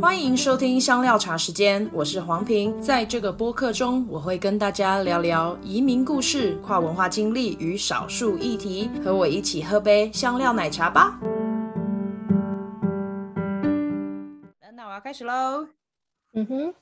欢迎收听香料茶时间，我是黄平。在这个播客中，我会跟大家聊聊移民故事、跨文化经历与少数议题。和我一起喝杯香料奶茶吧。那我要开始喽。嗯哼。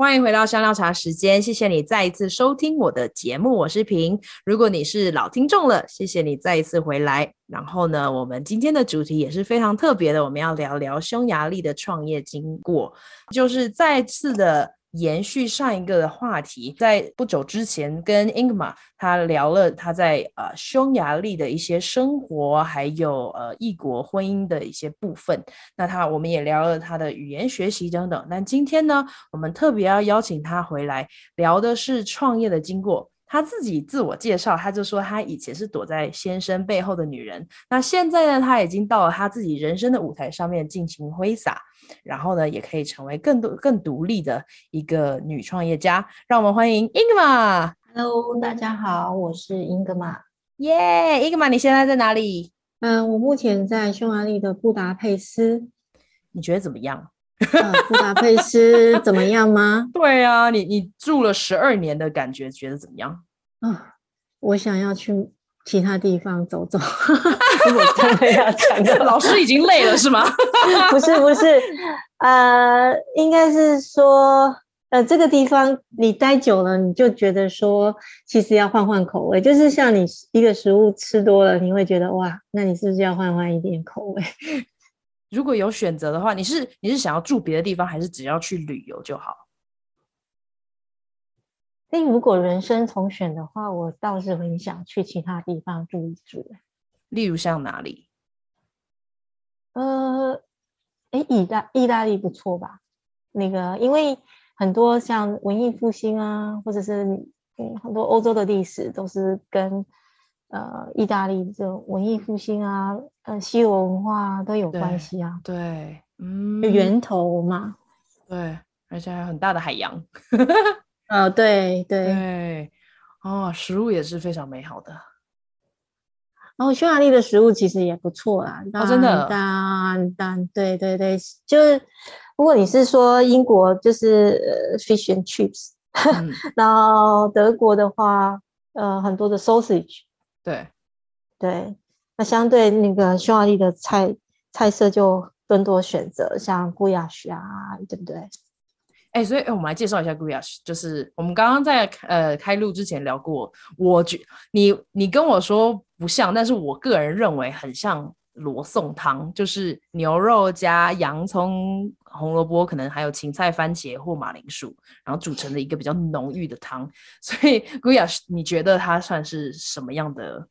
欢迎回到香料茶时间，谢谢你再一次收听我的节目，我是平。如果你是老听众了，谢谢你再一次回来。然后呢，我们今天的主题也是非常特别的，我们要聊聊匈牙利的创业经过，就是再次的。延续上一个的话题，在不久之前跟 Ingma 他聊了他在呃匈牙利的一些生活，还有呃异国婚姻的一些部分。那他我们也聊了他的语言学习等等。但今天呢，我们特别要邀请他回来聊的是创业的经过。他自己自我介绍，她就说她以前是躲在先生背后的女人，那现在呢，她已经到了她自己人生的舞台上面进行挥洒。然后呢，也可以成为更多更独立的一个女创业家。让我们欢迎 Ingmar。Hello，大家好，我是 Ingmar。耶，Ingmar，你现在在哪里？嗯，我目前在匈牙利的布达佩斯。你觉得怎么样？嗯、布达佩斯怎么样吗？对啊，你你住了十二年的感觉，觉得怎么样？啊、哦，我想要去。其他地方走走，我真的要讲的，老师已经累了是吗？不是不是，呃，应该是说，呃，这个地方你待久了，你就觉得说，其实要换换口味，就是像你一个食物吃多了，你会觉得哇，那你是不是要换换一点口味？如果有选择的话，你是你是想要住别的地方，还是只要去旅游就好？那如果人生重选的话，我倒是很想去其他地方住一住。例如像哪里？呃，哎，意大意大利不错吧？那个，因为很多像文艺复兴啊，或者是嗯很多欧洲的历史都是跟呃意大利这种文艺复兴啊，呃西欧文化都有关系啊。对，对嗯，源头嘛。对，而且还有很大的海洋。呃、哦，对 对对，哦，食物也是非常美好的。然后匈牙利的食物其实也不错啦，哦，真的，当当，对对对，就是如果你是说英国，就是 fish and chips，嗯、然后德国的话，呃，很多的 sausage，对对，那相对那个匈牙利的菜菜色就更多选择，像古雅什啊，对不对？哎、欸，所以，欸、我们来介绍一下 Gulyás，就是我们刚刚在呃开录之前聊过，我觉你你跟我说不像，但是我个人认为很像罗宋汤，就是牛肉加洋葱、红萝卜，可能还有芹菜、番茄或马铃薯，然后煮成的一个比较浓郁的汤。所以 Gulyás，你觉得它算是什么样的？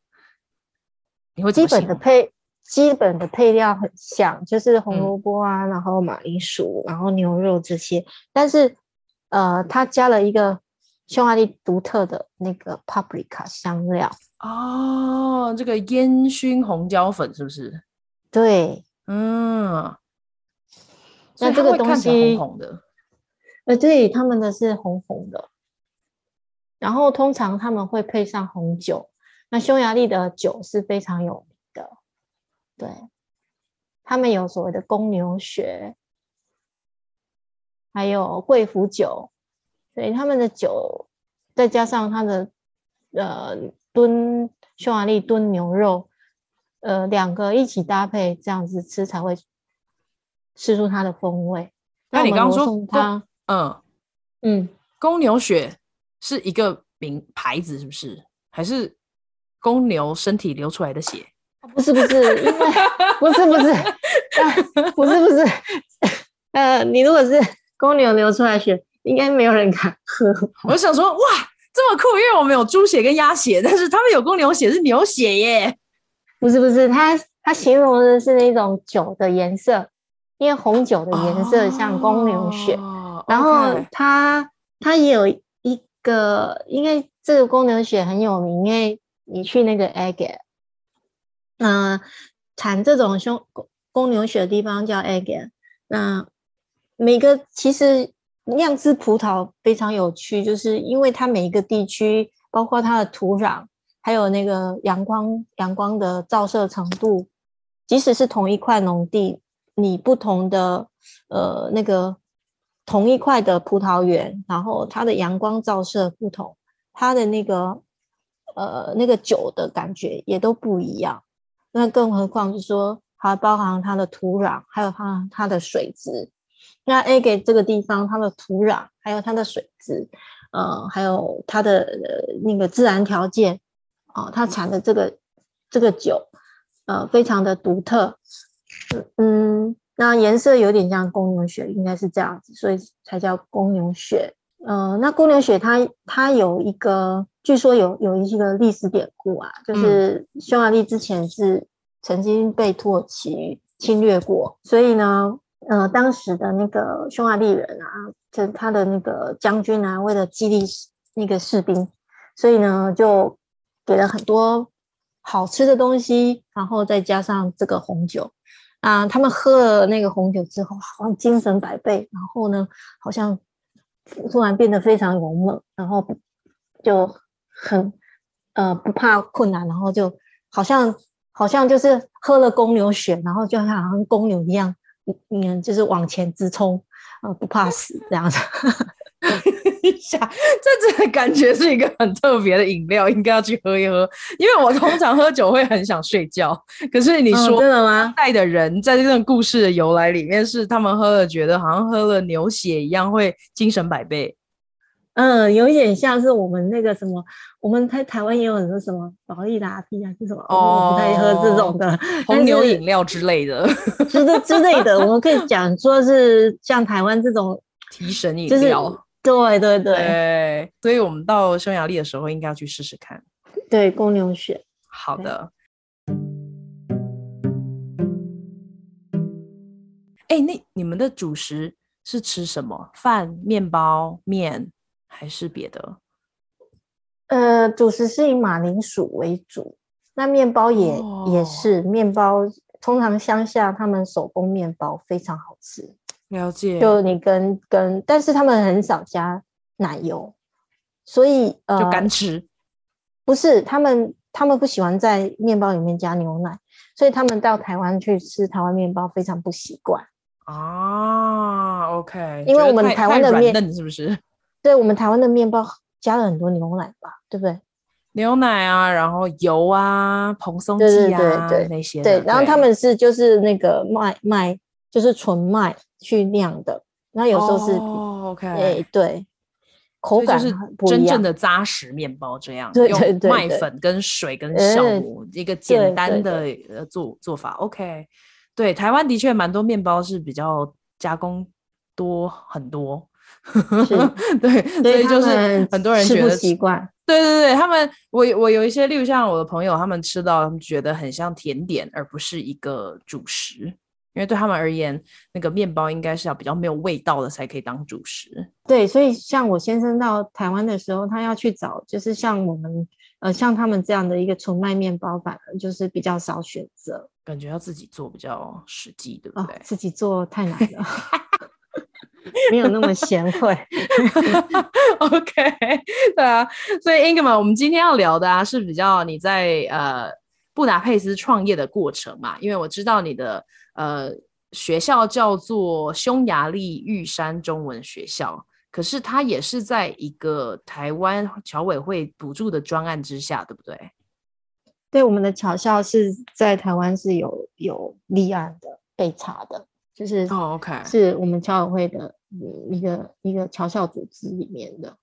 你会基本的配。基本的配料很像，就是红萝卜啊，嗯、然后马铃薯，然后牛肉这些，但是呃，它加了一个匈牙利独特的那个 paprika 香料哦，这个烟熏红椒粉是不是？对，嗯，那这个东西红红的，呃，对，他们的是红红的，然后通常他们会配上红酒，那匈牙利的酒是非常有名的。对，他们有所谓的公牛血，还有贵腐酒，所以他们的酒再加上他的呃炖匈牙利炖牛肉，呃两个一起搭配这样子吃才会吃出它的风味。那你刚刚说它，嗯嗯，公牛血是一个名牌子是不是？还是公牛身体流出来的血？不是不是，因为 不是不是，啊、不是不是，呃，你如果是公牛流出来血，应该没有人敢喝。我想说，哇，这么酷，因为我们有猪血跟鸭血，但是他们有公牛血是牛血耶。不是不是，它它形容的是那种酒的颜色，因为红酒的颜色像公牛血，哦、然后它它也有一个，因为这个公牛血很有名，因为你去那个 Aged 那产这种公公牛血的地方叫 Agger，。那每个其实酿制葡萄非常有趣，就是因为它每一个地区，包括它的土壤，还有那个阳光阳光的照射程度，即使是同一块农地，你不同的呃那个同一块的葡萄园，然后它的阳光照射不同，它的那个呃那个酒的感觉也都不一样。那更何况是说，还包含它的土壤，还有它它的水质。那 A 给这个地方，它的土壤，还有它的水质，呃，还有它的那个自然条件，啊、它产的这个这个酒，呃，非常的独特。嗯，那颜色有点像公牛血，应该是这样子，所以才叫公牛血。呃，那公牛血它它有一个，据说有有一个历史典故啊，就是匈牙利之前是曾经被土耳其侵略过，所以呢。呃，当时的那个匈牙利人啊，就他的那个将军啊，为了激励那个士兵，所以呢，就给了很多好吃的东西，然后再加上这个红酒啊，他们喝了那个红酒之后，好像精神百倍，然后呢，好像突然变得非常勇猛，然后就很呃不怕困难，然后就好像好像就是喝了公牛血，然后就好像公牛一样。嗯，就是往前直冲，呃，不怕死这样子。想，这这感觉是一个很特别的饮料，应该要去喝一喝。因为我通常喝酒会很想睡觉，可是你说真的吗？带的人在这个故事的由来里面，是他们喝了觉得好像喝了牛血一样，会精神百倍。嗯，有一点像是我们那个什么，我们在台湾也有很多什么保利达 P 啊，是什么？哦，我不太喝这种的红牛饮料之类的，之的之类的，我们可以讲说是像台湾这种提神饮料。对对对，对，所以我们到匈牙利的时候应该要去试试看。对，公牛血。好的。哎，那你们的主食是吃什么？饭、面包、面？还是别的？呃，主食是以马铃薯为主，那面包也、哦、也是面包。通常乡下他们手工面包非常好吃。了解。就你跟跟，但是他们很少加奶油，所以呃，就干吃。不是，他们他们不喜欢在面包里面加牛奶，所以他们到台湾去吃台湾面包非常不习惯。啊，OK，因为我们台湾的面嫩是不是？对，我们台湾的面包加了很多牛奶吧，对不对？牛奶啊，然后油啊，蓬松剂啊，对对对对那些。对，然后他们是就是那个麦麦，就是纯麦去酿的。然后有时候是、哦、OK，哎，对，口感是真正的扎实面包这样。对对对，麦粉跟水跟酵母一个简单的呃做做法。OK，对，台湾的确蛮多面包是比较加工多很多。对，所以就是很多人觉得习惯。对对对，他们我我有一些，例如像我的朋友，他们吃到他们觉得很像甜点，而不是一个主食。因为对他们而言，那个面包应该是要比较没有味道的才可以当主食。对，所以像我先生到台湾的时候，他要去找，就是像我们呃像他们这样的一个纯麦面包，反而就是比较少选择，感觉要自己做比较实际，对不对？哦，自己做太难了。没有那么贤惠，OK，对啊，所以 Ingmar，我们今天要聊的啊是比较你在呃布达佩斯创业的过程嘛，因为我知道你的呃学校叫做匈牙利玉山中文学校，可是它也是在一个台湾侨委会补助的专案之下，对不对？对，我们的侨校是在台湾是有有立案的，被查的。就是哦，OK，是我们侨委会的一个一个侨校组织里面的。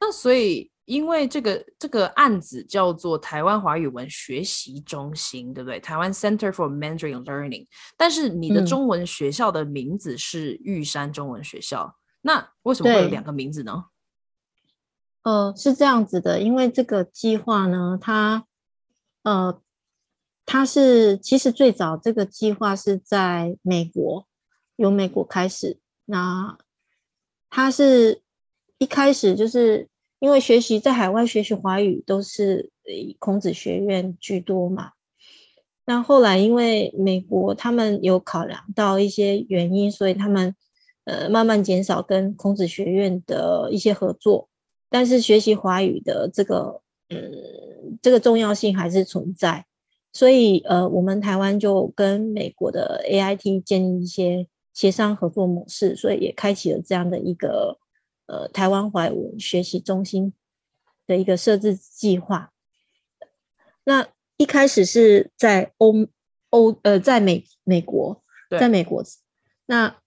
那所以，因为这个这个案子叫做台湾华语文学习中心，对不对？台湾 Center for Mandarin Learning。但是你的中文学校的名字是玉山中文学校，嗯、那为什么会有两个名字呢？呃，是这样子的，因为这个计划呢，它呃，它是其实最早这个计划是在美国。由美国开始，那它是一开始就是因为学习在海外学习华语都是以孔子学院居多嘛。那后来因为美国他们有考量到一些原因，所以他们呃慢慢减少跟孔子学院的一些合作，但是学习华语的这个嗯这个重要性还是存在。所以呃，我们台湾就跟美国的 AIT 建立一些协商合作模式，所以也开启了这样的一个呃台湾怀文学习中心的一个设置计划。那一开始是在欧欧呃，在美美国，在美国，那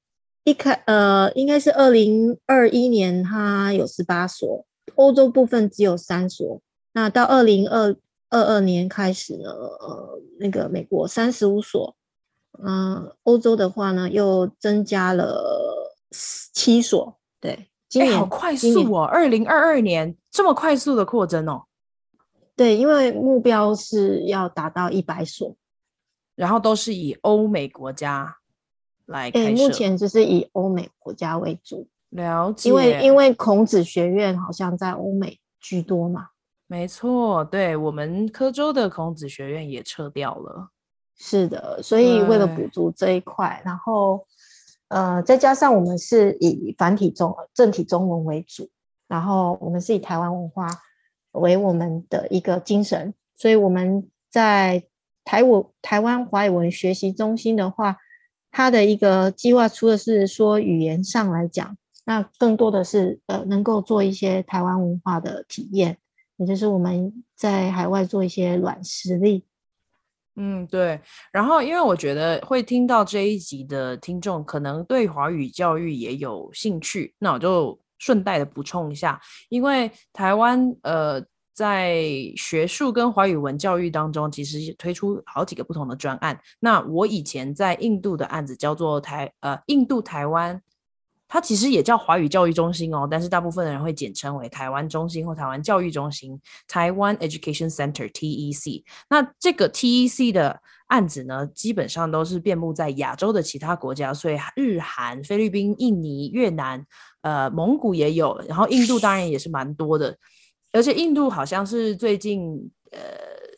一开呃，应该是二零二一年，它有十八所，欧洲部分只有三所。那到二零二二二年开始呢，呃，那个美国三十五所，嗯、呃，欧洲的话呢又增加了七所。对，今年、欸、好快速哦，二零二二年这么快速的扩增哦。对，因为目标是要达到一百所。然后都是以欧美国家来开设，目前就是以欧美国家为主。了解，因为因为孔子学院好像在欧美居多嘛。没错，对，我们科州的孔子学院也撤掉了。是的，所以为了补足这一块，然后呃，再加上我们是以繁体中正体中文为主，然后我们是以台湾文化为我们的一个精神，所以我们在。台我台湾华语文学习中心的话，它的一个计划，除了是说语言上来讲，那更多的是呃，能够做一些台湾文化的体验，也就是我们在海外做一些软实力。嗯，对。然后，因为我觉得会听到这一集的听众，可能对华语教育也有兴趣，那我就顺带的补充一下，因为台湾呃。在学术跟华语文教育当中，其实推出好几个不同的专案。那我以前在印度的案子叫做台呃印度台湾，它其实也叫华语教育中心哦，但是大部分的人会简称为台湾中心或台湾教育中心台湾 Education Center TEC。那这个 TEC 的案子呢，基本上都是遍布在亚洲的其他国家，所以日韩、菲律宾、印尼、越南、呃蒙古也有，然后印度当然也是蛮多的。而且印度好像是最近，呃，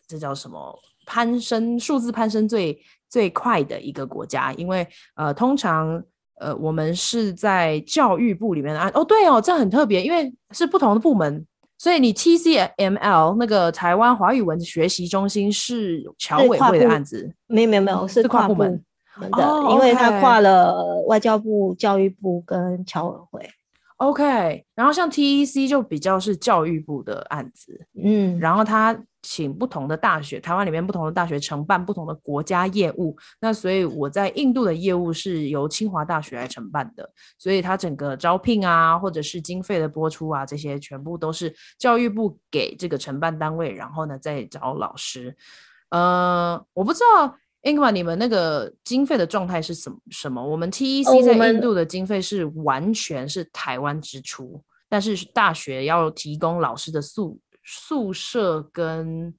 这叫什么攀升数字攀升最最快的一个国家，因为呃，通常呃，我们是在教育部里面的案，哦，对哦，这很特别，因为是不同的部门，所以你 TCML 那个台湾华语文学习中心是侨委会的案子，没有没有没有，是跨部门的，哦，因为它跨了外交部、教育部跟侨委会。OK，然后像 TEC 就比较是教育部的案子，嗯，然后他请不同的大学，台湾里面不同的大学承办不同的国家业务，那所以我在印度的业务是由清华大学来承办的，所以它整个招聘啊，或者是经费的播出啊，这些全部都是教育部给这个承办单位，然后呢再找老师，呃，我不知道。Ingma，你们那个经费的状态是什么？什么？我们 TEC 在印度的经费是完全是台湾支出，哦，但是大学要提供老师的宿宿舍跟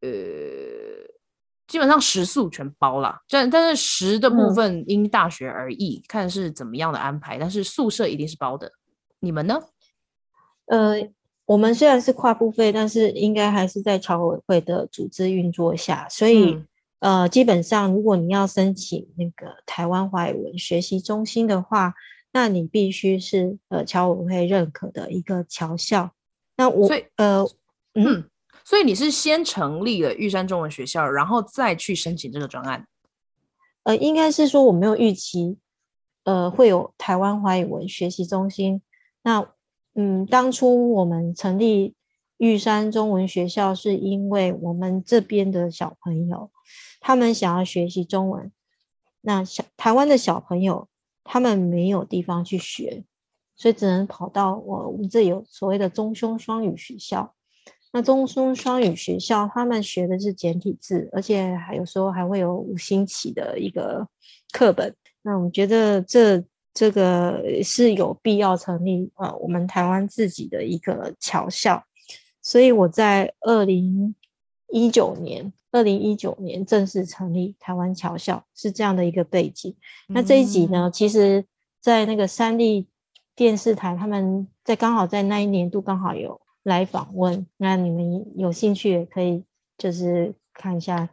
呃，基本上食宿全包了。但但是食的部分因大学而异，嗯，看是怎么样的安排。但是宿舍一定是包的。你们呢？呃，我们虽然是跨部费，但是应该还是在侨委会的组织运作下，所以。嗯呃，基本上，如果你要申请那个台湾华语文学习中心的话，那你必须是呃侨委会认可的一个侨校。那我所以呃嗯，嗯，所以你是先成立了玉山中文学校，然后再去申请这个专案？呃，应该是说我没有预期，呃，会有台湾华语文学习中心。那嗯，当初我们成立玉山中文学校，是因为我们这边的小朋友。他们想要学习中文，那小台湾的小朋友他们没有地方去学，所以只能跑到我我们这有所谓的中匈双语学校。那中匈双语学校他们学的是简体字，而且还有时候还会有五星旗的一个课本。那我觉得这这个是有必要成立呃我们台湾自己的一个侨校，所以我在二零一九年。二零一九年正式成立台湾侨校，是这样的一个背景。那这一集呢，其实，在那个三立电视台，他们在刚好在那一年度刚好有来访问。那你们有兴趣也可以就是看一下。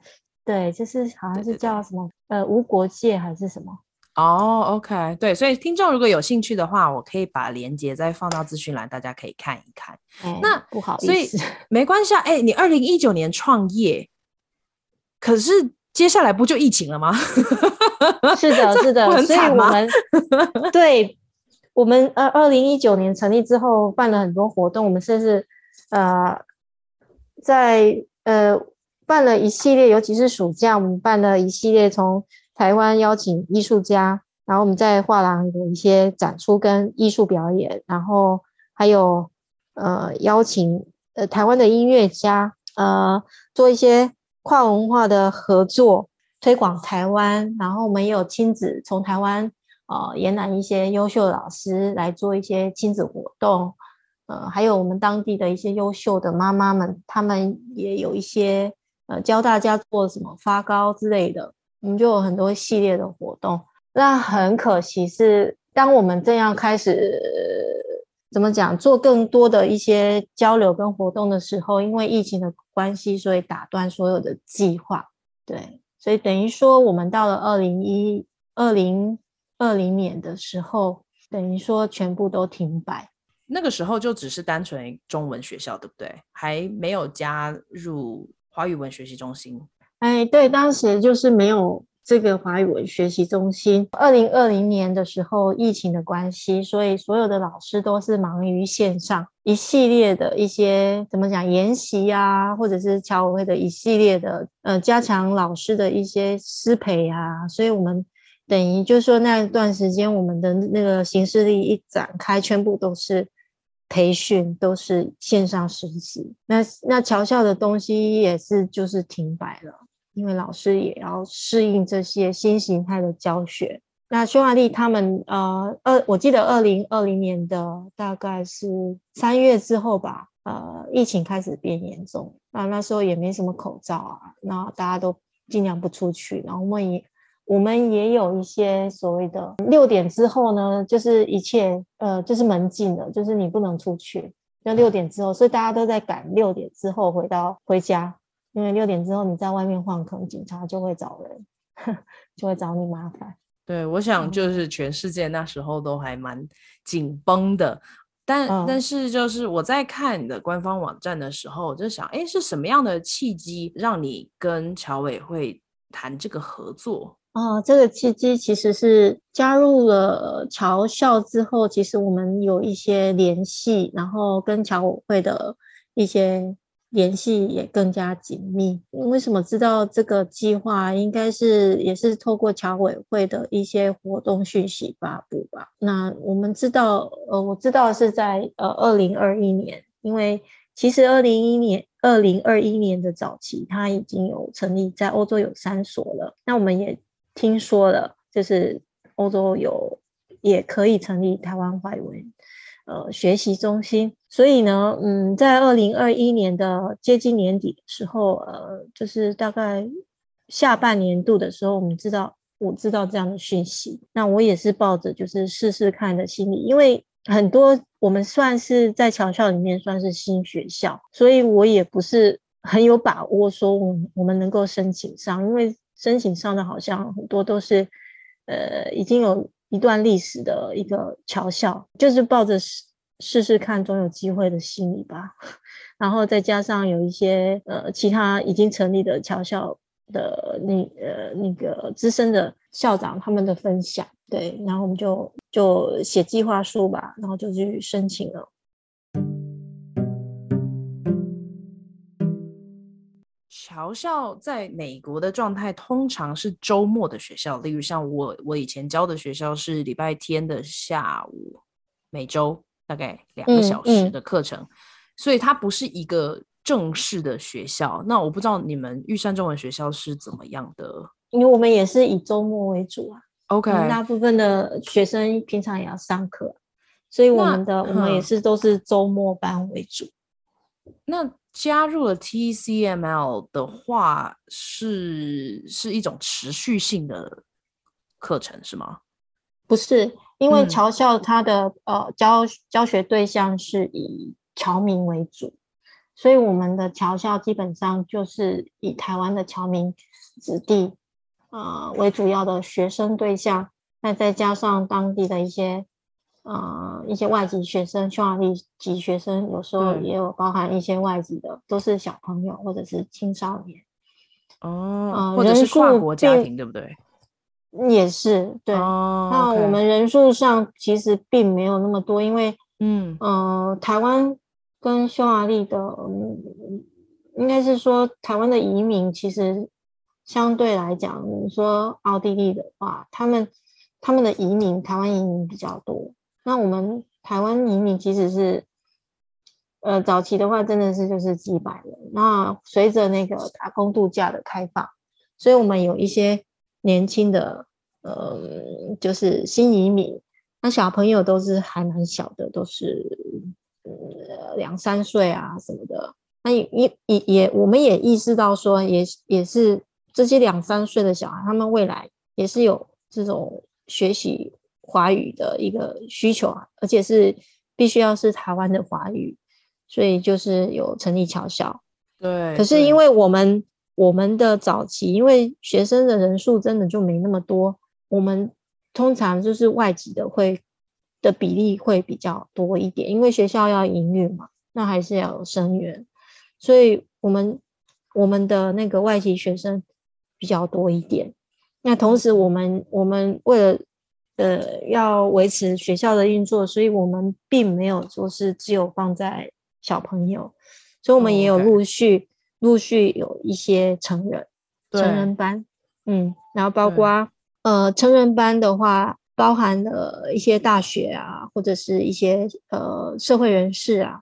对，就是好像是叫什么呃无国界还是什么？哦，OK，对，所以听众如果有兴趣的话，我可以把链接再放到资讯栏，大家可以看一看。那不好意思，所以没关系啊。哎，你二零一九年创业。可是接下来不就疫情了吗？是的，是的，所以我们 对我们二二零一九年成立之后办了很多活动，我们甚至呃在呃办了一系列，尤其是暑假，我们办了一系列从台湾邀请艺术家，然后我们在画廊有一些展出跟艺术表演，然后还有呃邀请呃台湾的音乐家呃做一些跨文化的合作。推广台湾，然后我们也有亲子从台湾呃延揽一些优秀老师来做一些亲子活动，呃，还有我们当地的一些优秀的妈妈们，他们也有一些呃教大家做什么发糕之类的，我们就有很多系列的活动。那很可惜是，当我们这样开始怎么讲做更多的一些交流跟活动的时候，因为疫情的关系，所以打断所有的计划。对。所以等于说，我们到了二零一二零二零年的时候，等于说全部都停摆。那个时候就只是单纯中文学校，对不对？还没有加入华语文学习中心。哎，对，当时就是没有。这个华语文学习中心，二零二零年的时候，疫情的关系，所以所有的老师都是忙于线上一系列的一些怎么讲研习啊，或者是侨委会的一系列的呃加强老师的一些师培啊，所以我们等于就是说那一段时间我们的那个行事历一展开，全部都是培训，都是线上实习，那那桥校的东西也是就是停摆了。因为老师也要适应这些新形态的教学。那匈牙利他们呃二，我记得二零二零年的大概是三月之后吧，呃，疫情开始变严重。那那时候也没什么口罩啊，那大家都尽量不出去。然后我们也我们也有一些所谓的六点之后呢，就是一切呃就是门禁了，就是你不能出去。那六点之后，所以大家都在赶六点之后回到回家。因为六点之后你在外面晃，可能警察就会找人，就会找你麻烦。对，我想就是全世界那时候都还蛮紧绷的，但、嗯、但是就是我在看你的官方网站的时候，我就想，哎，是什么样的契机让你跟侨委会谈这个合作？哦，这个契机其实是加入了侨校之后，其实我们有一些联系，然后跟侨委会的一些。联系也更加紧密。为什么知道这个计划？应该是也是透过侨委会的一些活动讯息发布吧。那我们知道，呃，我知道是在呃二零二一年，因为其实二零一年二零二一年的早期，它已经有成立在欧洲有三所了。那我们也听说了，就是欧洲有也可以成立台湾华语文。呃，学习中心，所以呢，嗯，在二零二一年的接近年底的时候，呃，就是大概下半年度的时候，我们知道，我知道这样的讯息，那我也是抱着就是试试看的心理，因为很多我们算是在侨校里面算是新学校，所以我也不是很有把握说我我们能够申请上，因为申请上的好像很多都是呃已经有。一段历史的一个桥校，就是抱着试试试看，总有机会的心理吧。然后再加上有一些呃其他已经成立的桥校的那呃那个资深的校长他们的分享，对，然后我们就就写计划书吧，然后就去申请了。侨校在美国的状态通常是周末的学校，例如像我，我以前教的学校是礼拜天的下午，每周大概两个小时的课程，嗯嗯、所以它不是一个正式的学校。那我不知道你们玉山中文学校是怎么样的？因为我们也是以周末为主啊。OK，大部分的学生平常也要上课，所以我们的我们也是都是周末班为主。那加入了 TCML 的话，是是一种持续性的课程是吗？不是，因为侨校它的、嗯、呃教教学对象是以侨民为主，所以我们的侨校基本上就是以台湾的侨民子弟呃为主要的学生对象，那再加上当地的一些。呃，一些外籍学生、匈牙利籍学生，有时候也有包含一些外籍的，嗯、都是小朋友或者是青少年。哦，或者是跨国家庭，对不对？也是对。哦、那我们人数上其实并没有那么多，因为嗯呃，台湾跟匈牙利的，嗯、应该是说台湾的移民其实相对来讲，你说奥地利的话，他们他们的移民台湾移民比较多。那我们台湾移民其实是。呃，早期的话真的是就是几百人，那随着那个打工度假的开放，所以我们有一些年轻的，呃，就是新移民，那小朋友都是还蛮小的，都是呃两三岁啊什么的。那也也也，我们也意识到说也，也也是这些两三岁的小孩，他们未来也是有这种学习华语的一个需求啊，而且是必须要是台湾的华语。所以就是有成立侨校，对。可是因为我们我们的早期，因为学生的人数真的就没那么多，我们通常就是外籍的会的比例会比较多一点，因为学校要营运嘛，那还是要有生源，所以我们我们的那个外籍学生比较多一点。那同时我们我们为了呃要维持学校的运作，所以我们并没有说是只有放在小朋友，所以我们也有陆续、oh. 陆续有一些成人成人班，嗯，然后包括呃成人班的话，包含了一些大学啊，或者是一些呃社会人士啊，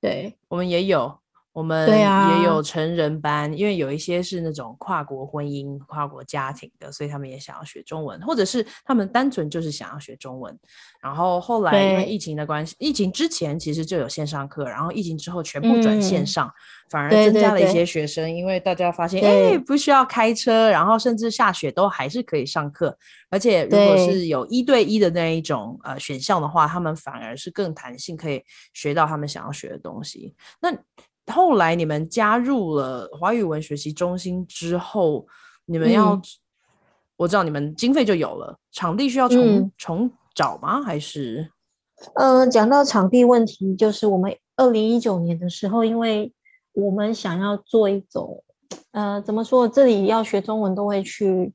对，我们也有。我们也有成人班，啊，因为有一些是那种跨国婚姻、跨国家庭的，所以他们也想要学中文，或者是他们单纯就是想要学中文。然后后来因为疫情的关系，疫情之前其实就有线上课，然后疫情之后全部转线上，嗯，反而增加了一些学生，对对对，因为大家发现，哎，不需要开车，然后甚至下雪都还是可以上课，而且如果是有一对一的那一种呃选项的话，他们反而是更弹性，可以学到他们想要学的东西。那后来你们加入了华语文学习中心之后，你们要、嗯、我知道你们经费就有了，场地需要重、嗯、重找吗？还是？呃，讲到场地问题，就是我们二零一九年的时候，因为我们想要做一种，呃，怎么说？这里要学中文都会去，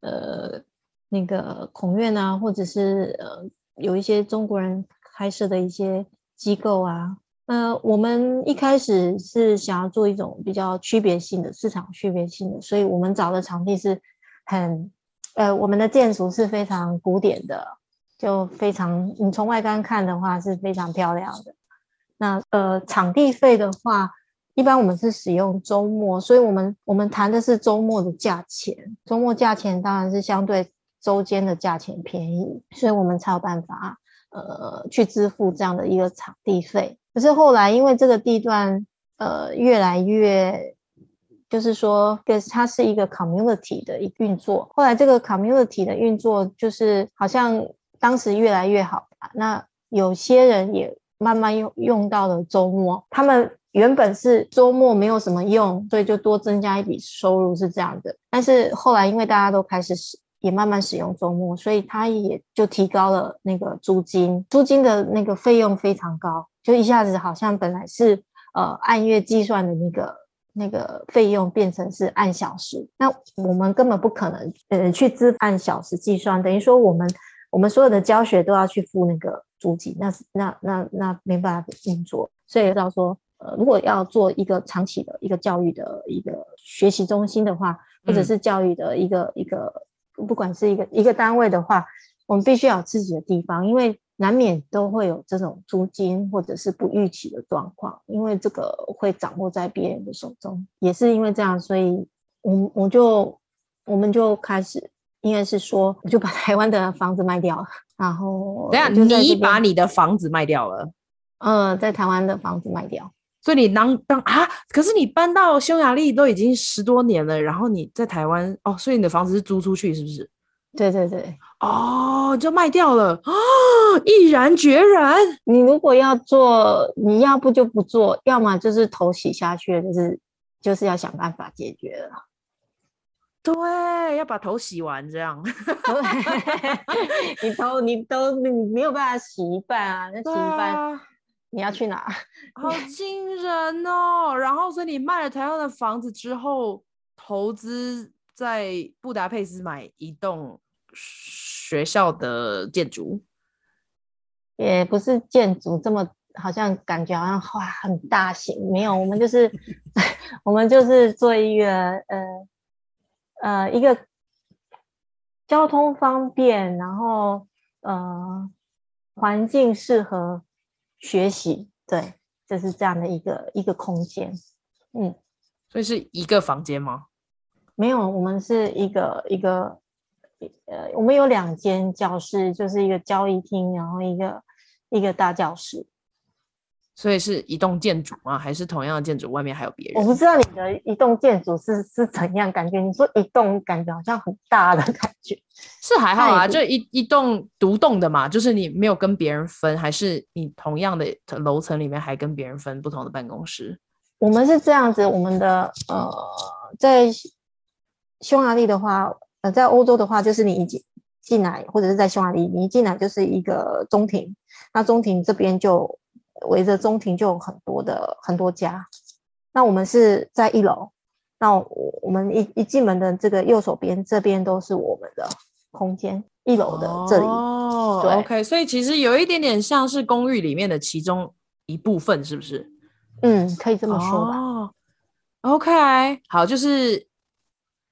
呃，那个孔院啊，或者是呃，有一些中国人开设的一些机构啊。呃，我们一开始是想要做一种比较区别性的市场区别性的，所以我们找的场地是很，呃，我们的建筑是非常古典的，就非常，你从外观看的话是非常漂亮的。那呃，场地费的话，一般我们是使用周末，所以我们我们谈的是周末的价钱，周末价钱当然是相对周间的价钱便宜，所以我们才有办法呃去支付这样的一个场地费。可是后来，因为这个地段，呃，越来越，就是说，它是一个 community 的一运作。后来这个 community 的运作，就是好像当时越来越好吧。那有些人也慢慢用用到了周末，他们原本是周末没有什么用，所以就多增加一笔收入是这样的。但是后来，因为大家都开始使。也慢慢使用周末，所以他也就提高了那个租金，租金的那个费用非常高，就一下子好像本来是呃按月计算的那个那个费用变成是按小时，那我们根本不可能呃去支按小时计算，等于说我们我们所有的教学都要去付那个租金，那那那那没办法运作，所以到说呃如果要做一个长期的一个教育的一个学习中心的话，或者是教育的一个、嗯、一个。不管是一个一个单位的话，我们必须要有自己的地方，因为难免都会有这种租金或者是不预期的状况，因为这个会掌握在别人的手中。也是因为这样，所以我我就我们就开始，应该是说，我就把台湾的房子卖掉了，然后等下你把你的房子卖掉了，呃，在台湾的房子卖掉。所以你当当啊，可是你搬到匈牙利都已经十多年了，然后你在台湾哦，所以你的房子是租出去是不是？对对对，哦，就卖掉了啊，毅然决然。你如果要做，你要不就不做，要么就是头洗下去，就是就是要想办法解决了。对，要把头洗完这样。你头你都你没有办法洗一半啊，那洗一半。你要去哪？好惊人哦！然后，所以你卖了台湾的房子之后，投资在布达佩斯买一栋学校的建筑，也不是建筑这么好像感觉好像哇很大型，没有，我们就是 我们就是做一个呃呃一个交通方便，然后呃环境适合学习，对，就是这样的一个一个空间，嗯。所以是一个房间吗？没有，我们是一个一个，呃，我们有两间教室，就是一个交易厅，然后一个一个大教室。所以是一栋建筑吗？还是同样的建筑外面还有别人？我不知道你的一栋建筑是是怎样感觉？你说一栋感觉好像很大的感觉，是还好啊，就一一栋独栋的嘛，就是你没有跟别人分，还是你同样的楼层里面还跟别人分不同的办公室？我们是这样子，我们的呃，在匈牙利的话，呃，在欧洲的话，就是你一进进来，或者是在匈牙利，你一进来就是一个中庭，那中庭这边就围着中庭就有很多的很多家。那我们是在一楼，那我们一一进门的这个右手边这边都是我们的空间，一楼的这里。哦，对，OK，所以其实有一点点像是公寓里面的其中一部分，是不是？嗯，可以这么说吧。哦，OK，好，就是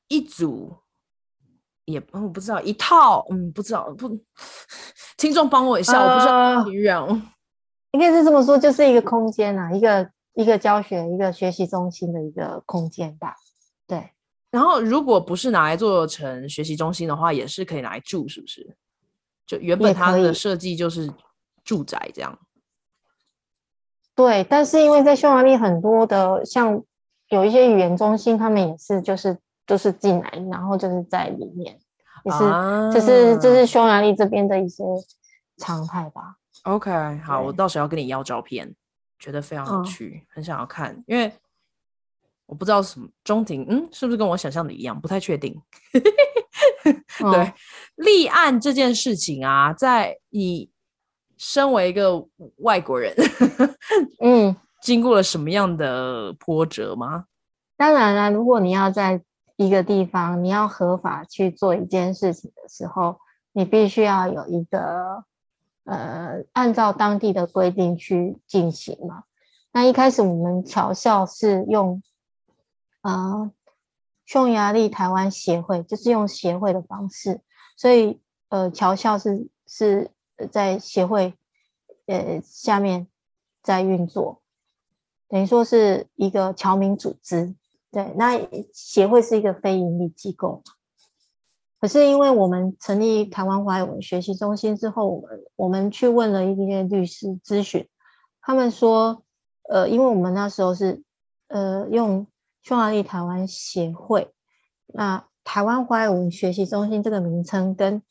一组，也我不知道一套，嗯，不知道不，听众帮我一下，呃、我不知道怎么样。应该是这么说，就是一个空间啊，一个一个教学、一个学习中心的一个空间吧。对。然后，如果不是拿来做成学习中心的话，也是可以拿来住，是不是？就原本它的设计就是住宅这样。对，但是因为在匈牙利很多的像有一些语言中心，他们也是就是就是进来，然后就是在里面，也是、啊、就是就是匈牙利这边的一些常态吧。OK，好，我到时候要跟你要照片，觉得非常有趣，嗯、很想要看，因为我不知道什么中庭，嗯，是不是跟我想象的一样？不太确定。对，嗯、立案这件事情啊，在你。身为一个外国人，嗯，经过了什么样的波折吗？当然了，如果你要在一个地方，你要合法去做一件事情的时候，你必须要有一个呃，按照当地的规定去进行嘛。那一开始我们侨校是用呃匈牙利台湾协会，就是用协会的方式，所以呃侨校是是。在协会呃下面在运作，等于说是一个侨民组织。对，那协会是一个非营利机构。可是因为我们成立台湾华语文学习中心之后，我们我们去问了一些律师咨询，他们说，呃，因为我们那时候是呃用匈牙利台湾协会，那台湾华语文学习中心这个名称跟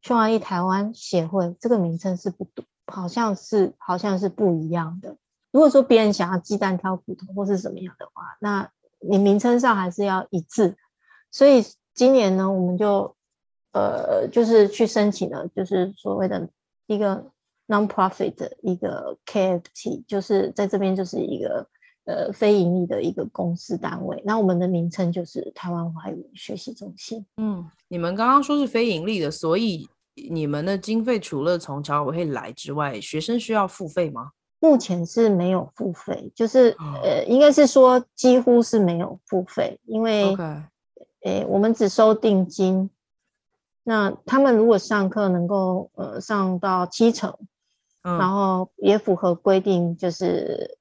匈牙利台湾协会这个名称是不，好像是好像是不一样的。如果说别人想要鸡蛋挑骨头或是怎么样的话，那你名称上还是要一致。所以今年呢，我们就呃就是去申请了，就是所谓的一个 non-profit 的一个 KFT，就是在这边就是一个呃非盈利的一个公司单位。那我们的名称就是台湾华语学习中心。嗯，你们刚刚说是非盈利的，所以。你们的经费除了从侨委会来之外，学生需要付费吗？目前是没有付费，就是、哦、呃，应该是说几乎是没有付费，因为 Okay. 呃，我们只收定金。那他们如果上课能够呃上到七成，嗯、然后也符合规定，就是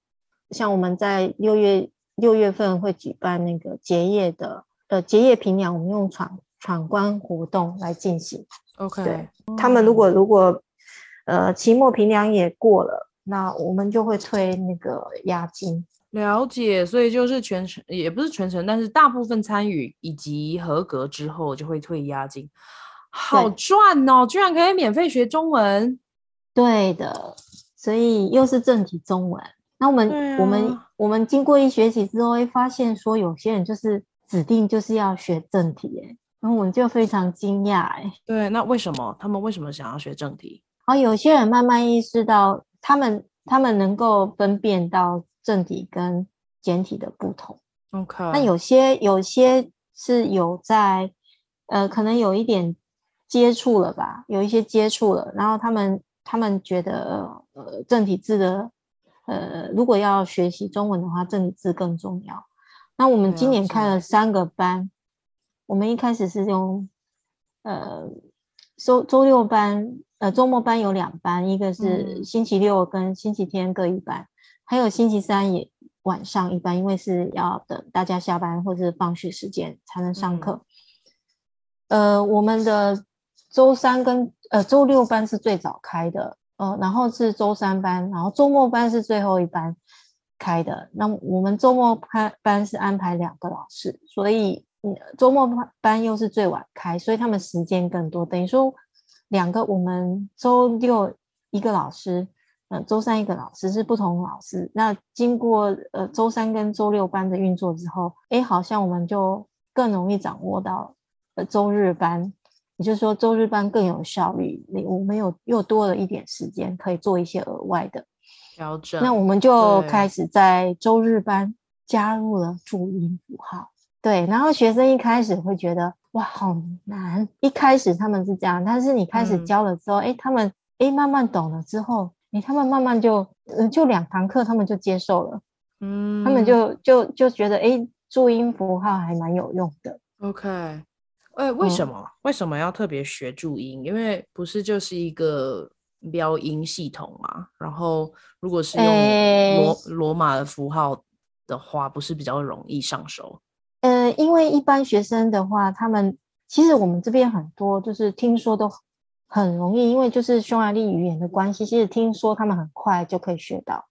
像我们在六月六月份会举办那个结业的呃结业评量，我们用闯闯关活动来进行。OK，对，他们如果如果呃期末评量也过了，那我们就会退那个押金。了解，所以就是全程也不是全程，但是大部分参与以及合格之后就会退押金。好赚哦，居然可以免费学中文。对的，所以又是正体中文。那我们、啊、我们我们经过一学期之后，会发现说有些人就是指定就是要学正体哎。然后我们就非常惊讶，哎，对，那为什么他们为什么想要学正体？好，有些人慢慢意识到，他们他们能够分辨到正体跟简体的不同。OK，那有些有些是有在，呃，可能有一点接触了吧，有一些接触了，然后他们他们觉得，呃，正体字的，呃，如果要学习中文的话，正体字更重要。那我们今年开了三个班，我们一开始是用，呃，周周六班，呃，周末班有两班，一个是星期六跟星期天各一班，还有星期三也。晚上一般，因为是要等大家下班或者是放学时间才能上课。嗯、呃，我们的周三跟呃周六班是最早开的，呃，然后是周三班，然后周末班是最后一班开的。那我们周末班班是安排两个老师，所以周末班又是最晚开，所以他们时间更多。等于说两个，我们周六一个老师。呃，周三一个老师是不同老师。那经过呃周三跟周六班的运作之后，哎，好像我们就更容易掌握到呃周日班，也就是说周日班更有效率。我们有又多了一点时间可以做一些额外的调整。那我们就开始在周日班加入了注音符号。对，然后学生一开始会觉得哇好难，一开始他们是这样，但是你开始教了之后，哎、嗯，他们哎慢慢懂了之后。你，他们慢慢就，呃，就两堂课，他们就接受了，嗯，他们就就就觉得，哎，注音符号还蛮有用的。OK，哎，为什么、嗯、为什么要特别学注音？因为不是就是一个标音系统嘛。然后，如果是用罗罗马的符号的话，不是比较容易上手？呃，因为一般学生的话，他们其实我们这边很多就是听说都。很容易，因为就是匈牙利语言的关系，其实听说他们很快就可以学到。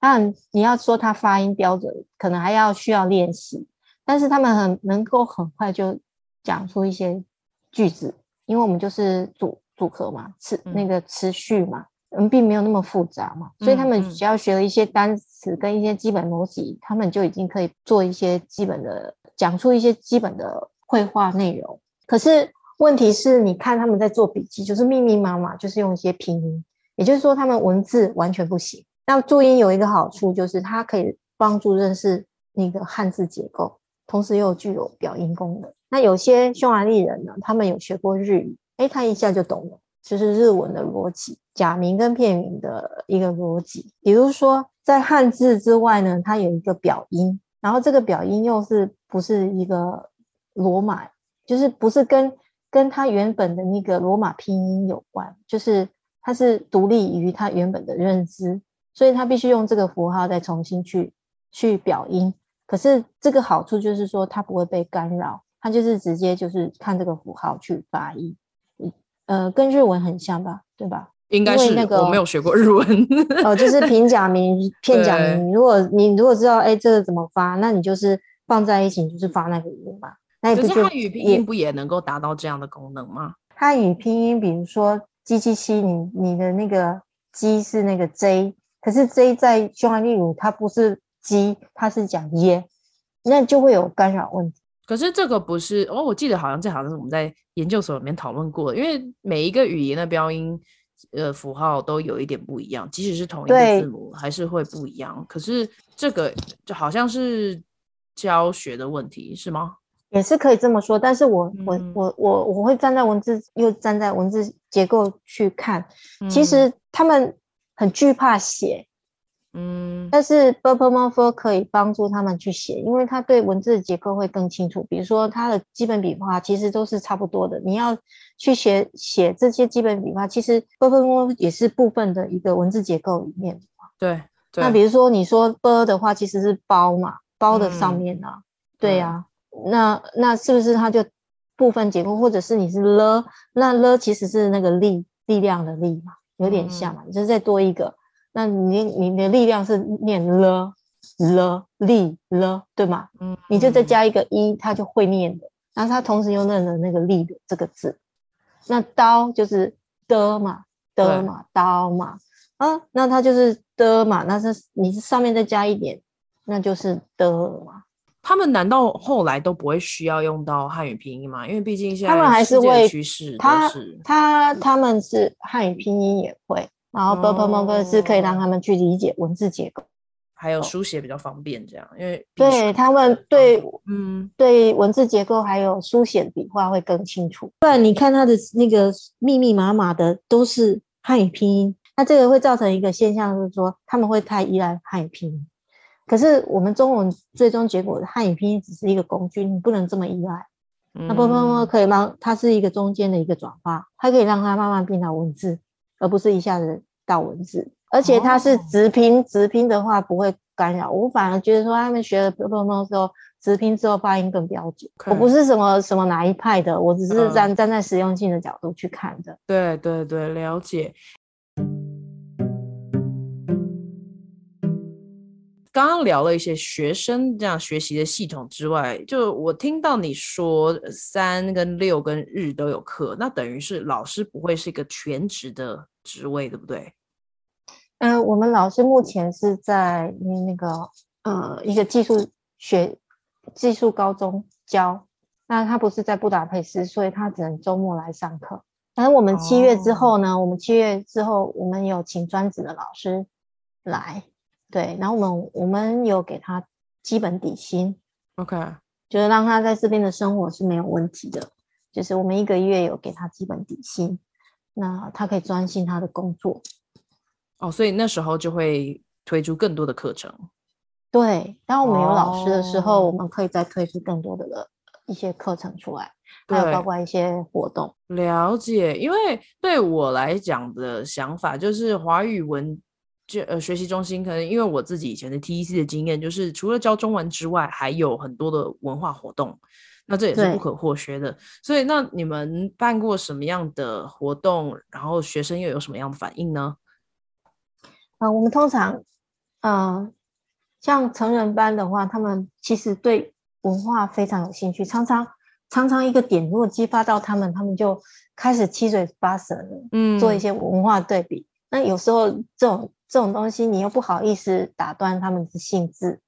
当然，你要说他发音标准，可能还要需要练习。但是他们很能够很快就讲出一些句子，因为我们就是组组合嘛，词那个词序嘛，嗯，并没有那么复杂嘛，所以他们只要学了一些单词跟一些基本逻辑，他们就已经可以做一些基本的讲出一些基本的绘画内容。可是。问题是，你看他们在做笔记，就是密密麻麻，就是用一些拼音，也就是说，他们文字完全不行。那注音有一个好处，就是它可以帮助认识那个汉字结构，同时又具有表音功能。那有些匈牙利人呢，他们有学过日语，诶，他一下就懂了，就是日文的逻辑，假名跟片名的一个逻辑。比如说，在汉字之外呢，它有一个表音，然后这个表音又是不是一个罗马，就是不是跟。跟它原本的那个罗马拼音有关，就是它是独立于它原本的认知，所以它必须用这个符号再重新去去表音。可是这个好处就是说它不会被干扰，它就是直接就是看这个符号去发音。呃，跟日文很像吧，对吧？应该是那个我没有学过日文哦，就是平假名、片假名。如果你如果知道哎这个怎么发，那你就是放在一起，你就是发那个音嘛。可是汉语拼音不也能够达到这样的功能吗？汉语拼音，比如说“鸡鸡西”，你你的那个“鸡”是那个 “j”，可是 “j” 在匈牙利语它不是“鸡”，它是讲“耶”，那就会有干扰问题。可是这个不是哦，我记得好像这好像是我们在研究所里面讨论过的，因为每一个语言的标音呃符号都有一点不一样，即使是同一个字母还是会不一样。可是这个就好像是教学的问题，是吗？也是可以这么说，但是我我我我我会站在文字又站在文字结构去看，其实他们很惧怕写，嗯，但是 b u r p l e m o r p h 可以帮助他们去写，因为他对文字的结构会更清楚。比如说，他的基本笔画其实都是差不多的。你要去写写这些基本笔画，其实 b u r p l e m o r p h 也是部分的一个文字结构里面的对。对，那比如说你说 b 的话，其实是包嘛，包的上面啊。对呀、啊，那那是不是它就部分结构，或者是你是了，那了其实是那个力力量的力嘛，有点像嘛，你就是再多一个。那你你的力量是念了了力了，对吗？嗯，你就再加一个一，它就会念的。然后它同时又认了那个力的这个字。那刀就是的嘛，的嘛，刀嘛。啊，那它就是的嘛，那是你是上面再加一点，那就是的嘛。他们难道后来都不会需要用到汉语拼音吗？因为毕竟现在他们还是会趋势，他他他们是汉语拼音也会，然后 b u r p l e m o g e r 是可以让他们去理解文字结构，还有书写比较方便，这样，因为对他们对，嗯，对文字结构还有书写笔画会更清楚。不然你看他的那个密密麻麻的都是汉语拼音，那这个会造成一个现象，就是说他们会太依赖汉语拼音。可是我们中文最终结果的汉语拼音只是一个工具，你不能这么依赖。那 b u r p l e m o g e r 可以让它是一个中间的一个转化，它可以让它慢慢变到文字。而不是一下子到文字而且它是直拼直拼的话不会干扰。我反而觉得说他们学了普通通之后直拼之后发音更标准我不是什么什么哪一派的我只是站站在实用性的角度去看的。对对对了解。刚刚聊了一些学生这样学习的系统之外，就我听到你说三跟六跟日都有课，那等于是老师不会是一个全职的职位，对不对？嗯、呃，我们老师目前是在那个呃一个技术学技术高中教，那他不是在布达佩斯，所以他只能周末来上课。反正我们七月之后呢，哦、我们七月之后我们有请专职的老师来，对，然后我们我们有给他基本底薪，OK，就是让他在这边的生活是没有问题的，就是我们一个月有给他基本底薪，那他可以专心他的工作。哦，所以那时候就会推出更多的课程。对，当我们有老师的时候，哦、我们可以再推出更多的一些课程出来，还有包括一些活动。了解，因为对我来讲的想法就是华语文就呃学习中心，可能因为我自己以前的 TEC 的经验，就是除了教中文之外，还有很多的文化活动，那这也是不可或缺的。所以，那你们办过什么样的活动？然后学生又有什么样的反应呢？啊、呃，我们通常，呃，像成人班的话，他们其实对文化非常有兴趣，常常常常一个点如果激发到他们，他们就开始七嘴八舌的，嗯，做一些文化对比。嗯、那有时候这种这种东西，你又不好意思打断他们的兴致，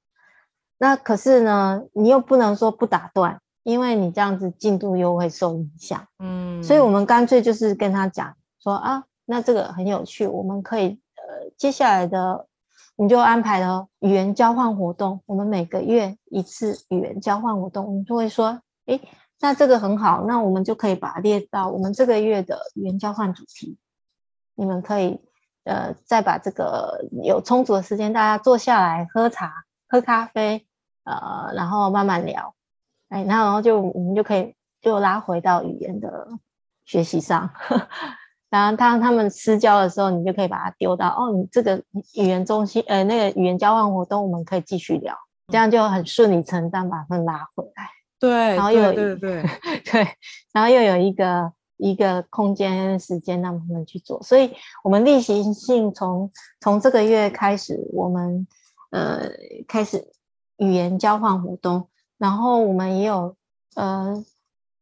那可是呢，你又不能说不打断，因为你这样子进度又会受影响，嗯，所以我们干脆就是跟他讲说啊，那这个很有趣，我们可以呃。接下来的，你就安排了语言交换活动。我们每个月一次语言交换活动，我们就会说，诶，那这个很好，那我们就可以把它列到我们这个月的语言交换主题。你们可以，呃，再把这个有充足的时间，大家坐下来喝茶、喝咖啡，呃，然后慢慢聊，哎，然后就我们就可以就拉回到语言的学习上。然后当他们私交的时候，你就可以把它丢到哦，你这个语言中心，呃，那个语言交换活动，我们可以继续聊，这样就很顺理成章把他们拉回来。对，然后又有对对对，对，然后又有一个一个空间时间让他们去做，所以我们例行性从从这个月开始，我们呃开始语言交换活动，然后我们也有呃。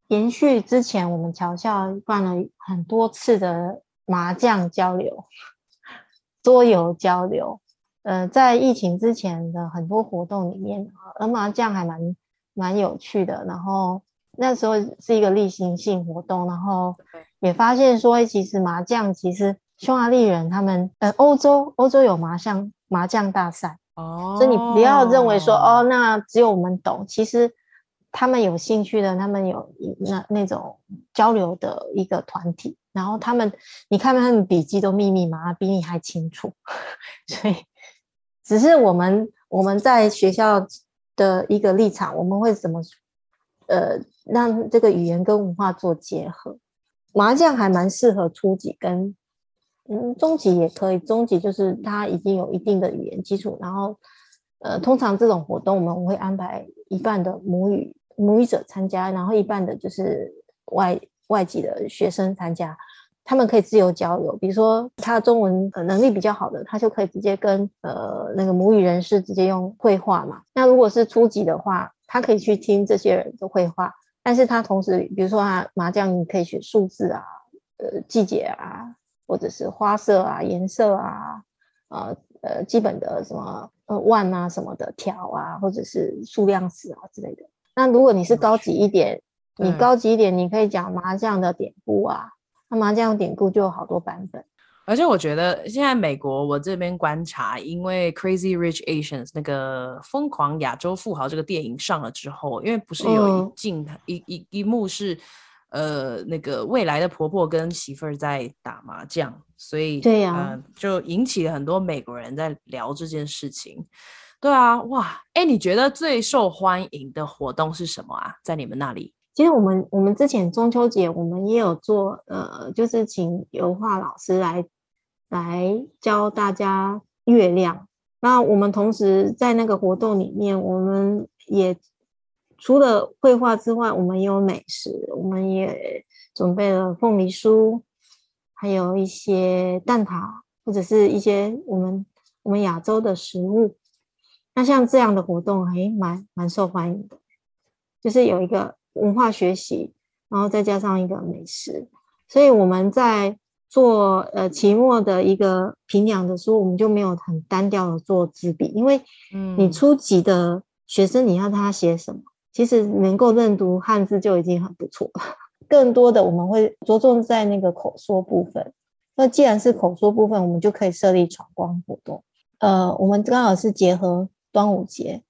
延续之前，我们侨校办了很多次的麻将交流、桌游交流。呃，在疫情之前的很多活动里面，而麻将还蛮蛮有趣的。然后那时候是一个例行性活动，然后也发现说，其实麻将其实匈牙利人他们，呃，欧洲欧洲有麻将麻将大赛哦，所以你不要认为说哦，那只有我们懂，其实。他们有兴趣的，他们有那那种交流的一个团体，然后他们，你看他们笔记都密密麻麻，比你还清楚。所以，只是我们我们在学校的一个立场，我们会怎么呃让这个语言跟文化做结合？麻将还蛮适合初级跟嗯中级也可以，中级就是他已经有一定的语言基础，然后呃通常这种活动我们会安排一半的母语。母语者参加，然后一半的就是外外籍的学生参加，他们可以自由交流。比如说，他中文呃能力比较好的，他就可以直接跟呃那个母语人士直接用会话嘛。那如果是初级的话，他可以去听这些人的绘画，但是他同时，比如说啊麻将，你可以学数字啊，呃季节啊，或者是花色啊、颜色啊，呃呃基本的什么呃万啊什么的条啊，或者是数量词啊之类的。那如果你是高级一点，嗯、你高级一点，你可以讲麻将的典故啊。那麻将典故就有好多版本而且我觉得现在美国我这边观察，因为 Crazy Rich Asians 那个疯狂亚洲富豪这个电影上了之后，因为不是有一镜、嗯、一一一幕是呃那个未来的婆婆跟媳妇儿在打麻将，所以对呀、呃，就引起了很多美国人在聊这件事情。对啊，哇，哎，你觉得最受欢迎的活动是什么啊？在你们那里？其实我们我们之前中秋节我们也有做，呃，就是请油画老师来来教大家月亮。那我们同时在那个活动里面，我们也除了绘画之外，我们也有美食，我们也准备了凤梨酥，还有一些蛋挞，或者是一些我们我们亚洲的食物。那像这样的活动还蛮蛮受欢迎的，就是有一个。文化学习，然后再加上一个美食，所以我们在做呃期末的一个评量的时候，我们就没有很单调的做纸笔，因为你初级的学生，你要他写什么，其实能够认读汉字就已经很不错了。更多的我们会着重在那个口说部分。那既然是口说部分，我们就可以设立闯关活动。呃，我们刚好是结合端午节。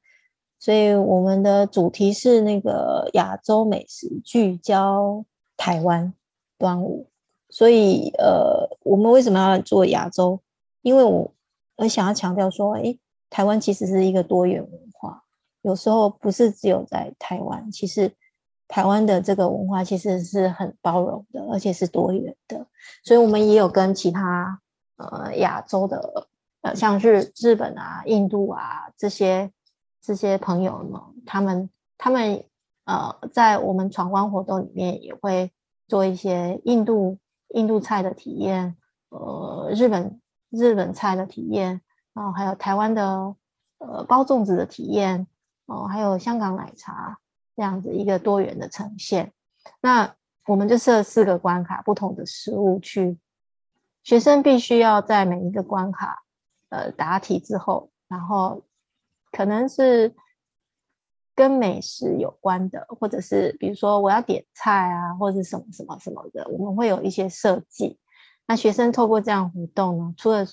所以我们的主题是那个亚洲美食聚焦台湾端午。所以呃，我们为什么要做亚洲？因为我我想要强调说，诶，台湾其实是一个多元文化，有时候不是只有在台湾，其实台湾的这个文化其实是很包容的，而且是多元的。所以我们也有跟其他呃亚洲的呃，像是日本啊、印度啊这些。这些朋友呢，他们他们呃，在我们闯关活动里面也会做一些印度印度菜的体验，呃，日本日本菜的体验，然后还有台湾的呃包粽子的体验，哦、还有香港奶茶这样子一个多元的呈现。那我们就设四个关卡，不同的食物去，学生必须要在每一个关卡呃答题之后，然后。可能是跟美食有关的，或者是比如说我要点菜啊，或者是什么什么什么的，我们会有一些设计。那学生透过这样活动呢，除了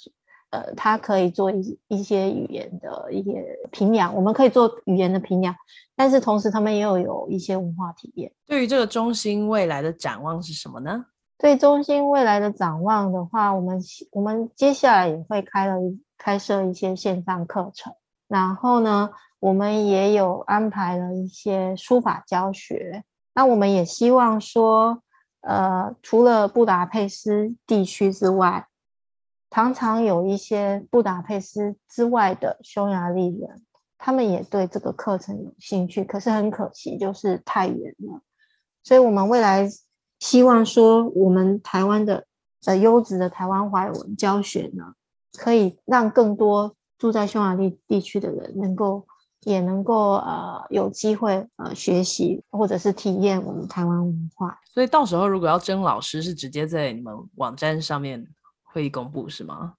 呃，他可以做一一些语言的一些评量，我们可以做语言的评量，但是同时他们也有有一些文化体验。对于这个中心未来的展望是什么呢？对中心未来的展望的话，我们我们接下来也会开了开设一些线上课程。然后呢，我们也有安排了一些书法教学。那我们也希望说，呃，除了布达佩斯地区之外，常常有一些布达佩斯之外的匈牙利人，他们也对这个课程有兴趣。可是很可惜，就是太远了。所以我们未来希望说，我们台湾的呃优质的台湾华文教学呢，可以让更多。住在匈牙利地区的人，能够也能够呃有机会呃学习或者是体验我们台湾文化。所以到时候如果要征老师，是直接在你们网站上面会公布是吗？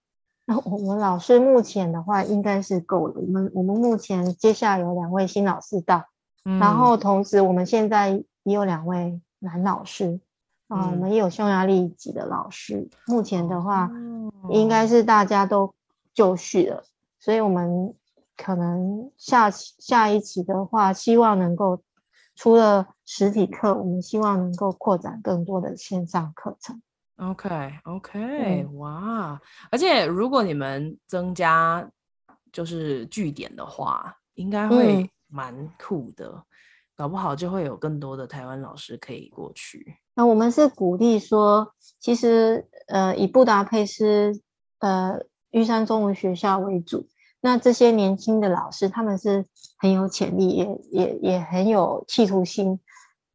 那 我们老师目前的话应该是够了。我们我们目前接下来有两位新老师到，嗯、然后同时我们现在也有两位男老师啊、我们也有匈牙利籍的老师。目前的话，嗯、应该是大家都就绪了。所以，我们可能下期下一期的话，希望能够除了实体课，我们希望能够扩展更多的线上课程。OK，OK，哇！而且，如果你们增加就是据点的话，应该会蛮酷的，嗯、搞不好就会有更多的台湾老师可以过去。那我们是鼓励说，其实呃，以布达佩斯呃玉山中文学校为主。那这些年轻的老师，他们是很有潜力，也也也很有企图心。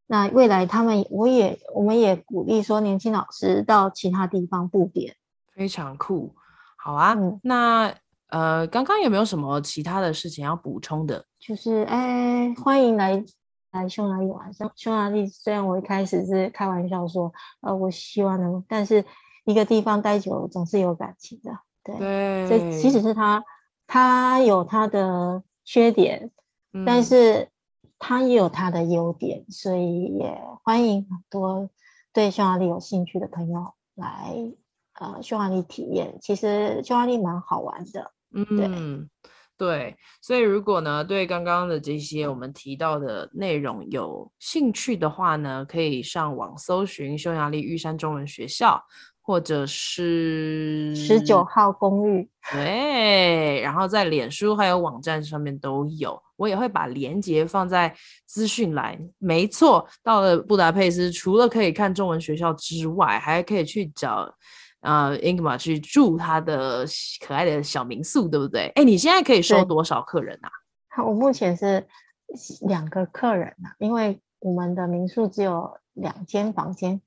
那未来他们，我也我们也鼓励说，年轻老师到其他地方布点，非常酷。好啊，嗯、那呃，刚刚有没有什么其他的事情要补充的？就是哎，欢迎来来匈牙利玩。匈牙利虽然我一开始是开玩笑说，呃，我希望能，但是一个地方待久了总是有感情的。对，对所以即使是他。他有它的缺点，嗯、但是它也有它的优点，所以也欢迎很多对匈牙利有兴趣的朋友来呃匈牙利体验，其实匈牙利蛮好玩的。嗯，对。对，所以如果呢，对刚刚的这些我们提到的内容有兴趣的话呢，可以上网搜寻匈牙利玉山中文学校，或者是十九号公寓。对，然后在脸书还有网站上面都有，我也会把链接放在资讯栏。没错，到了布达佩斯，除了可以看中文学校之外，还可以去找。呃，Ingmar 去住他的可爱的小民宿，对不对？哎，你现在可以收多少客人啊？我目前是两个客人啊，因为我们的民宿只有两间房间。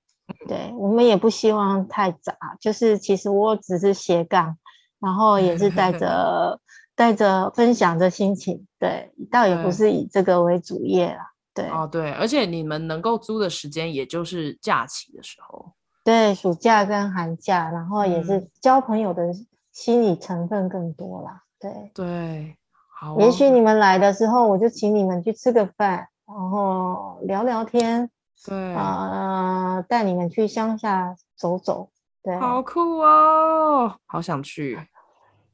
对，我们也不希望太杂，就是其实我只是斜杠，然后也是带着 带着分享的心情，对，倒也不是以这个为主业啦。对，哦，对，而且你们能够租的时间，也就是假期的时候。对，暑假跟寒假，然后也是交朋友的心理成分更多啦。对对，好、哦。也许你们来的时候，我就请你们去吃个饭，然后聊聊天。对啊、呃，带你们去乡下走走。对，好酷哦，好想去。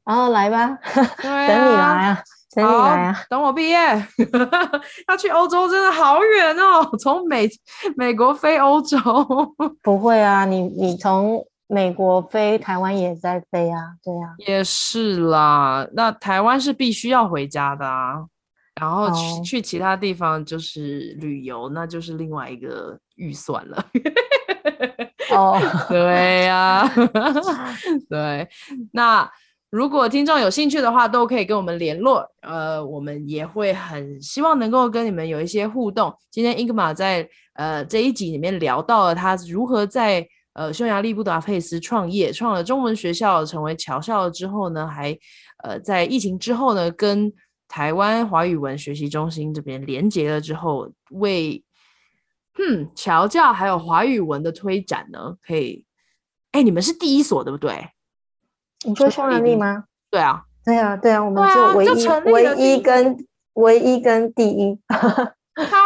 然 后来吧，啊、等你来啊。等你来啊！等我毕业，要去欧洲真的好远哦，从美美国飞欧洲。不会啊，你你从美国飞台湾也在飞啊，对啊，也是啦。那台湾是必须要回家的啊，然后去、oh. 去其他地方就是旅游，那就是另外一个预算了。哦，oh. 对呀、啊，对，那。如果听众有兴趣的话，都可以跟我们联络。呃，我们也会很希望能够跟你们有一些互动。今天 Ingmar 在呃这一集里面聊到了他如何在呃匈牙利布达佩斯创业，创了中文学校，成为侨校之后呢，还呃在疫情之后呢，跟台湾华语文学习中心这边连接了之后，为嗯侨教还有华语文的推展呢，可以哎，你们是第一所对不对？你说匈牙利吗？对啊，对啊，对啊，我们就唯一、啊、唯一跟唯一跟第一，超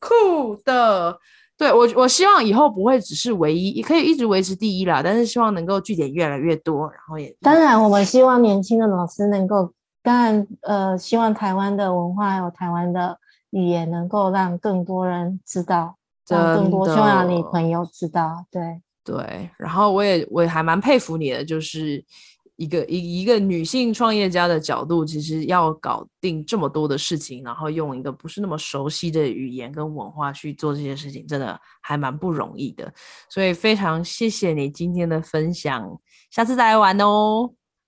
酷的。对我，我希望以后不会只是唯一，也可以一直维持第一啦。但是希望能够据点越来越多，然后也当然，我们希望年轻的老师能够，当然呃，希望台湾的文化还有台湾的语言能够让更多人知道，让更多匈牙利朋友知道。对对，然后我也我也还蛮佩服你的，就是。一个一一个女性创业家的角度，其实要搞定这么多的事情，然后用一个不是那么熟悉的语言跟文化去做这些事情，真的还蛮不容易的。所以非常谢谢你今天的分享，下次再来玩哦。